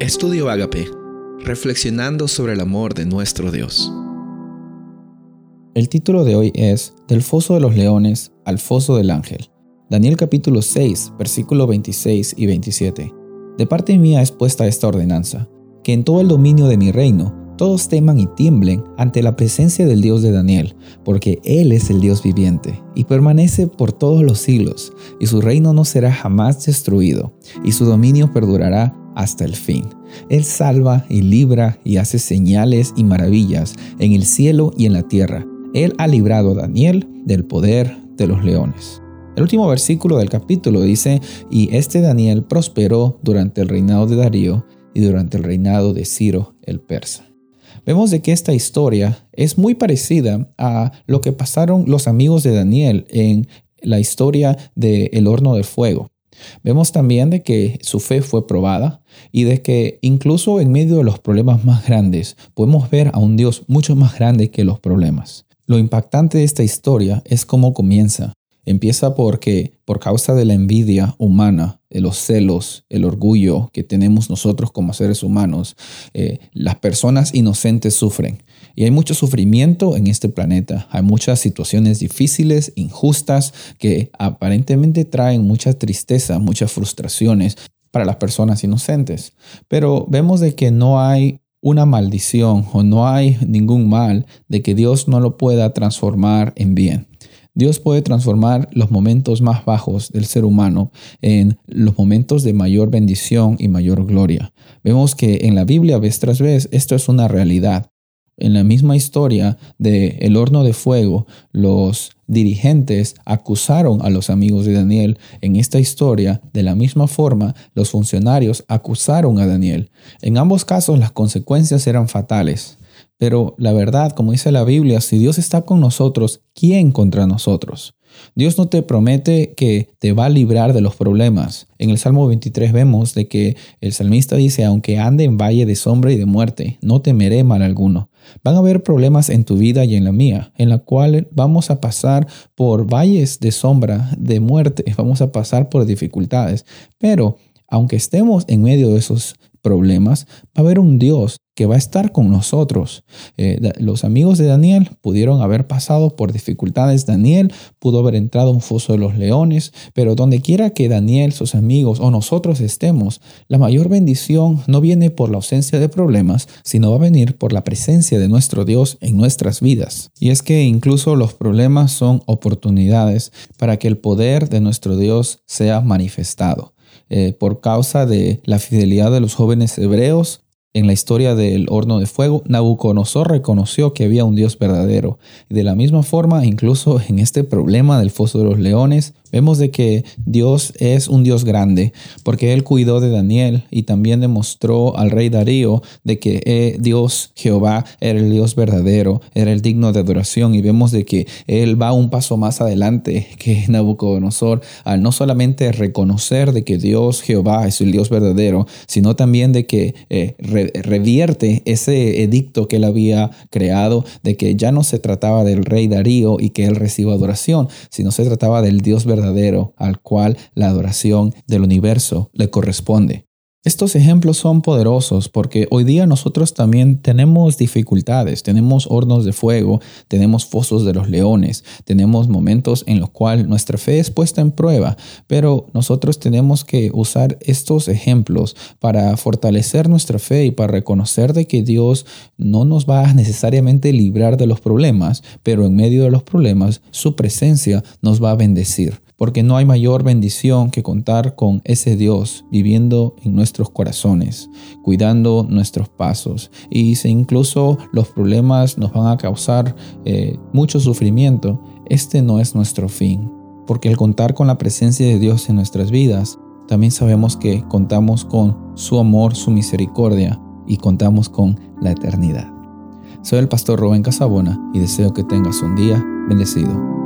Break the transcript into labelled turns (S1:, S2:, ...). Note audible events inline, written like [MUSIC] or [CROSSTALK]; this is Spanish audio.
S1: Estudio Agape, reflexionando sobre el amor de nuestro Dios.
S2: El título de hoy es Del foso de los leones al foso del ángel. Daniel capítulo 6, versículo 26 y 27. De parte mía es puesta esta ordenanza, que en todo el dominio de mi reino todos teman y tiemblen ante la presencia del Dios de Daniel, porque Él es el Dios viviente y permanece por todos los siglos, y su reino no será jamás destruido, y su dominio perdurará hasta el fin. Él salva y libra y hace señales y maravillas en el cielo y en la tierra. Él ha librado a Daniel del poder de los leones. El último versículo del capítulo dice, y este Daniel prosperó durante el reinado de Darío y durante el reinado de Ciro el persa. Vemos de que esta historia es muy parecida a lo que pasaron los amigos de Daniel en la historia del horno de fuego. Vemos también de que su fe fue probada y de que incluso en medio de los problemas más grandes podemos ver a un Dios mucho más grande que los problemas. Lo impactante de esta historia es cómo comienza. Empieza porque por causa de la envidia humana, de los celos, el orgullo que tenemos nosotros como seres humanos, eh, las personas inocentes sufren. Y hay mucho sufrimiento en este planeta. Hay muchas situaciones difíciles, injustas, que aparentemente traen mucha tristeza, muchas frustraciones para las personas inocentes. Pero vemos de que no hay una maldición o no hay ningún mal de que Dios no lo pueda transformar en bien. Dios puede transformar los momentos más bajos del ser humano en los momentos de mayor bendición y mayor gloria. Vemos que en la Biblia vez tras vez esto es una realidad. En la misma historia de el horno de fuego, los dirigentes acusaron a los amigos de Daniel. En esta historia, de la misma forma, los funcionarios acusaron a Daniel. En ambos casos las consecuencias eran fatales. Pero la verdad, como dice la Biblia, si Dios está con nosotros, ¿quién contra nosotros? Dios no te promete que te va a librar de los problemas. En el Salmo 23 vemos de que el salmista dice, aunque ande en valle de sombra y de muerte, no temeré mal alguno. Van a haber problemas en tu vida y en la mía, en la cual vamos a pasar por valles de sombra, de muerte, [LAUGHS] vamos a pasar por dificultades. Pero aunque estemos en medio de esos problemas, va a haber un Dios que va a estar con nosotros. Eh, los amigos de Daniel pudieron haber pasado por dificultades. Daniel pudo haber entrado a un foso de los leones, pero donde quiera que Daniel, sus amigos o nosotros estemos, la mayor bendición no viene por la ausencia de problemas, sino va a venir por la presencia de nuestro Dios en nuestras vidas. Y es que incluso los problemas son oportunidades para que el poder de nuestro Dios sea manifestado. Eh, por causa de la fidelidad de los jóvenes hebreos, en la historia del horno de fuego, Nabucodonosor reconoció que había un Dios verdadero. De la misma forma, incluso en este problema del foso de los leones, Vemos de que Dios es un Dios grande, porque Él cuidó de Daniel y también demostró al rey Darío de que eh, Dios Jehová era el Dios verdadero, era el digno de adoración y vemos de que Él va un paso más adelante que [LAUGHS] Nabucodonosor al no solamente reconocer de que Dios Jehová es el Dios verdadero, sino también de que eh, revierte ese edicto que Él había creado de que ya no se trataba del rey Darío y que Él reciba adoración, sino se trataba del Dios verdadero verdadero al cual la adoración del universo le corresponde. Estos ejemplos son poderosos porque hoy día nosotros también tenemos dificultades, tenemos hornos de fuego, tenemos fosos de los leones, tenemos momentos en los cuales nuestra fe es puesta en prueba, pero nosotros tenemos que usar estos ejemplos para fortalecer nuestra fe y para reconocer de que Dios no nos va a necesariamente librar de los problemas, pero en medio de los problemas su presencia nos va a bendecir porque no hay mayor bendición que contar con ese Dios viviendo en nuestros corazones, cuidando nuestros pasos. Y si incluso los problemas nos van a causar eh, mucho sufrimiento, este no es nuestro fin, porque al contar con la presencia de Dios en nuestras vidas, también sabemos que contamos con su amor, su misericordia y contamos con la eternidad. Soy el pastor Rubén Casabona y deseo que tengas un día bendecido.